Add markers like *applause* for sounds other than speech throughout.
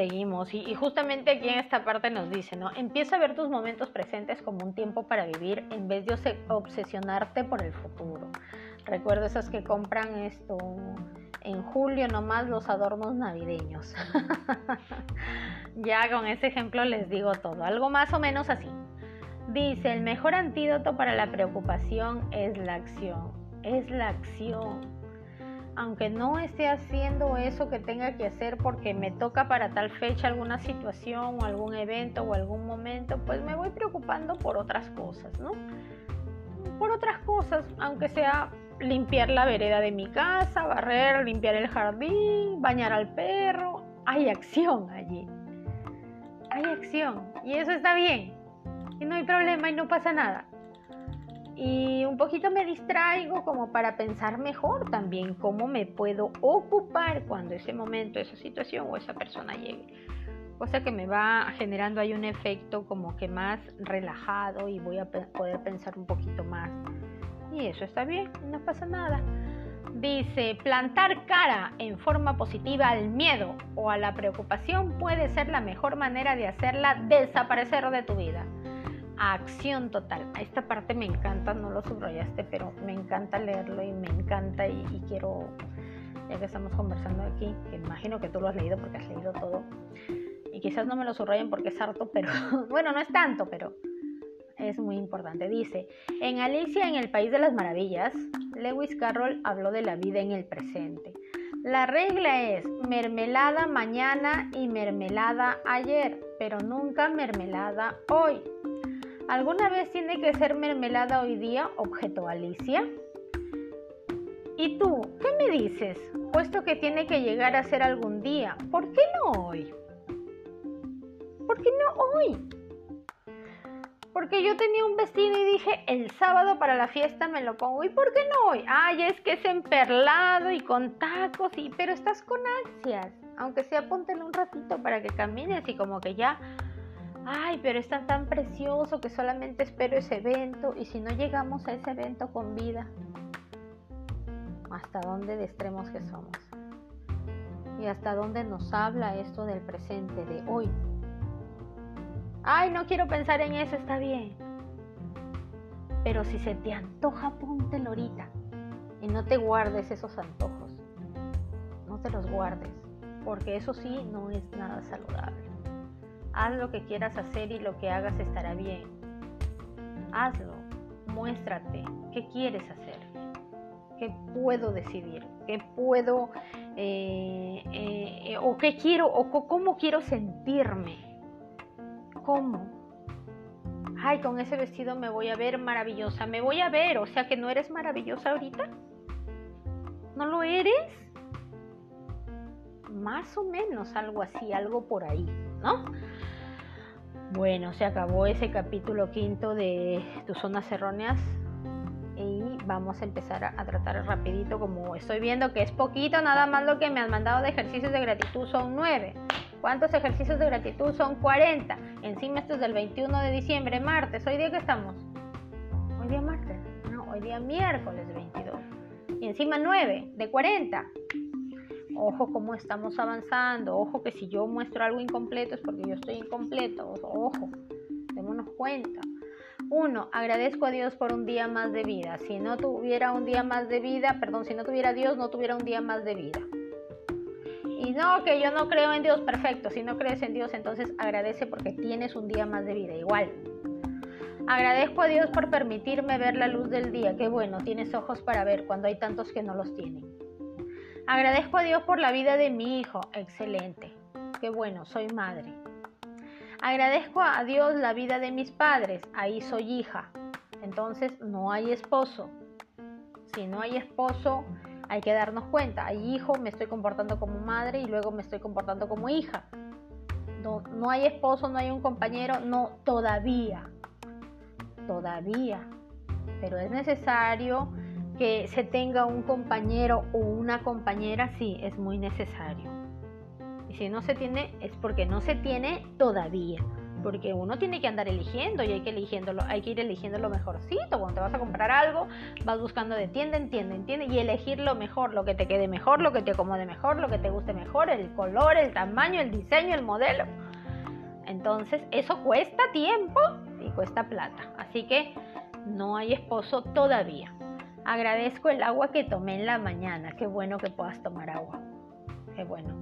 seguimos. Y, justamente aquí en esta parte nos dice, ¿no? Empieza a ver tus momentos presentes como un tiempo para vivir en vez de obsesionarte por el futuro. Recuerdo esas que compran esto en julio nomás los adornos navideños. *laughs* ya con ese ejemplo les digo todo. Algo más o menos así. Dice, el mejor antídoto para la preocupación es la acción. Es la acción aunque no esté haciendo eso que tenga que hacer porque me toca para tal fecha alguna situación o algún evento o algún momento, pues me voy preocupando por otras cosas, ¿no? Por otras cosas, aunque sea limpiar la vereda de mi casa, barrer, limpiar el jardín, bañar al perro, hay acción allí. Hay acción y eso está bien. Y no hay problema y no pasa nada y un poquito me distraigo como para pensar mejor también cómo me puedo ocupar cuando ese momento, esa situación o esa persona llegue. Cosa que me va generando ahí un efecto como que más relajado y voy a poder pensar un poquito más. Y eso está bien, no pasa nada. Dice, plantar cara en forma positiva al miedo o a la preocupación puede ser la mejor manera de hacerla desaparecer de tu vida acción total. Esta parte me encanta, no lo subrayaste, pero me encanta leerlo y me encanta y, quiero, ya que estamos conversando aquí, que imagino que tú lo has leído porque has leído todo, y quizás no me lo subrayen porque es harto, pero *laughs* bueno, no es tanto, pero es muy importante. Dice, en Alicia en el País de las Maravillas, Lewis Carroll habló de la vida en el presente. La regla es mermelada mañana y mermelada ayer, pero nunca mermelada hoy. ¿Alguna vez tiene que ser mermelada hoy día? Objeto Alicia. ¿Y tú, qué me dices? Puesto que tiene que llegar a ser algún día, ¿por qué no hoy? ¿Por qué no hoy? Porque yo tenía un vestido y dije, el sábado para la fiesta me lo pongo. ¿Y por qué no hoy? Ay, es que es emperlado y con tacos, y... pero estás con ansias. Aunque sea, póntelo un ratito para que camines y como que ya ay, pero es tan, tan precioso que solamente espero ese evento y si no llegamos a ese evento con vida, ¿hasta dónde de extremos que somos? Y hasta dónde nos habla esto del presente, de hoy. Ay, no quiero pensar en eso, está bien. Pero si se te antoja, póntelo ahorita. Y no te guardes esos antojos. No te los guardes. Porque eso sí no es nada saludable. Haz lo que quieras hacer y lo que hagas estará bien. Hazlo, muéstrate, ¿qué quieres hacer? ¿Qué puedo decidir? ¿Qué puedo eh, eh, o qué quiero o cómo quiero sentirme? ¿Cómo? Ay, con ese vestido me voy a ver maravillosa. Me voy a ver, o sea que no eres maravillosa ahorita. ¿No lo eres? Más o menos algo así, algo por ahí, ¿no? Bueno, se acabó ese capítulo quinto de tus zonas erróneas y vamos a empezar a, tratar rapidito como estoy viendo que es poquito, nada más lo que me han mandado de ejercicios de gratitud son nueve. ¿Cuántos ejercicios de gratitud son 40? Encima esto es del 21 de diciembre, martes. ¿Hoy día que estamos? Hoy día martes. No, hoy día miércoles 22. Y encima 9 de 40 ojo cómo estamos avanzando, ojo que si yo muestro algo incompleto es porque yo estoy incompleto, ojo, démonos cuenta. Uno, agradezco a Dios por un día más de vida. Si no tuviera un día más de vida, perdón, si no tuviera Dios, no tuviera un día más de vida. Y no, que yo no creo en Dios, perfecto. Si no crees en Dios, entonces agradece porque tienes un día más de vida, igual. Agradezco a Dios por permitirme ver la luz del día. Qué bueno, tienes ojos para ver cuando hay tantos que no los tienen. Agradezco a Dios por la vida de mi hijo. Excelente. Qué bueno, soy madre. Agradezco a Dios la vida de mis padres. Ahí soy hija. Entonces no hay esposo. Si no hay esposo, hay que darnos cuenta. Hay hijo, me estoy comportando como madre y luego me estoy comportando como hija. No, no hay esposo, no hay un compañero, no, todavía. Todavía. Pero es necesario que se tenga un compañero o una compañera, sí, es muy necesario. Y si no se tiene, es porque no se tiene todavía. porque uno tiene que andar eligiendo y hay que, eligiéndolo, hay que ir eligiendo lo mejorcito. Cuando te vas a comprar algo, vas buscando de tienda en tienda en y elegir lo mejor, lo que te quede mejor, lo que te acomode mejor, lo que te guste mejor, el color, el tamaño, el diseño, el modelo. Entonces, eso cuesta tiempo y cuesta plata. Así que no hay esposo todavía. Agradezco el agua que tomé en la mañana. Qué bueno que puedas tomar agua. Qué bueno.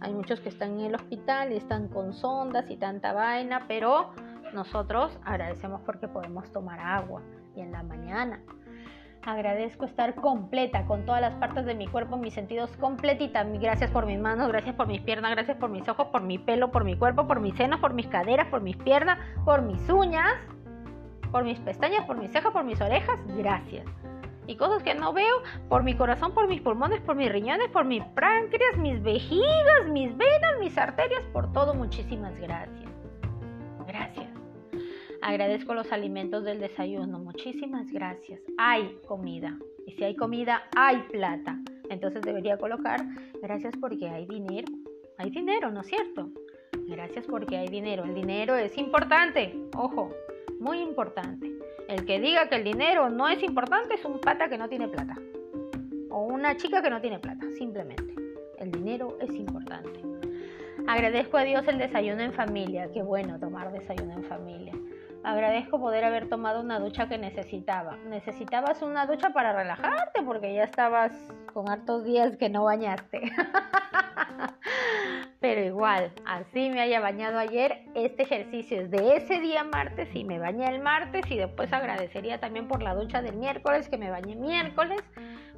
Hay muchos que están en el hospital y están con sondas y tanta vaina, pero nosotros agradecemos porque podemos tomar agua y en la mañana. Agradezco estar completa con todas las partes de mi cuerpo, mis sentidos completita. Gracias por mis manos, gracias por mis piernas, gracias por mis ojos, por mi pelo, por mi cuerpo, por mis senos, por mis caderas, por mis piernas, por mis uñas, por mis pestañas, por mis cejas, por mis orejas. Gracias y cosas que no veo por mi corazón, por mis pulmones, por mis riñones, por mi páncreas, mis vejigas, mis venas, mis arterias, por todo. Muchísimas gracias. Gracias. Agradezco los alimentos del desayuno. Muchísimas gracias. Hay comida. Y si hay comida, hay plata. Entonces debería colocar gracias porque hay dinero. Hay dinero, ¿no es cierto? Gracias porque hay dinero. El dinero es importante. Ojo, muy importante. El que diga que el dinero no es importante es un pata que no tiene plata. O una chica que no tiene plata, simplemente. El dinero es importante. Agradezco a Dios el desayuno en familia. Qué bueno tomar desayuno en familia. Agradezco poder haber tomado una ducha que necesitaba. Necesitabas una ducha para relajarte porque ya estabas con hartos días que no bañaste. *laughs* Pero igual, así me haya bañado ayer, este ejercicio es de ese día martes y me bañé el martes y después agradecería también por la ducha del miércoles que me bañé miércoles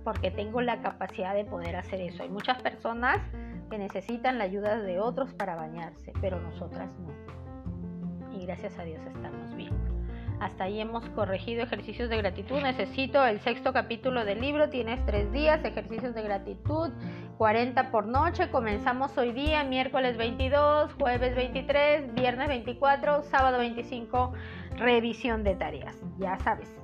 porque tengo la capacidad de poder hacer eso. Hay muchas personas que necesitan la ayuda de otros para bañarse, pero nosotras no. Y gracias a Dios estamos bien. Hasta ahí hemos corregido ejercicios de gratitud. Necesito el sexto capítulo del libro. Tienes tres días, ejercicios de gratitud 40 por noche. Comenzamos hoy día, miércoles 22, jueves 23, viernes 24, sábado 25, revisión de tareas. Ya sabes,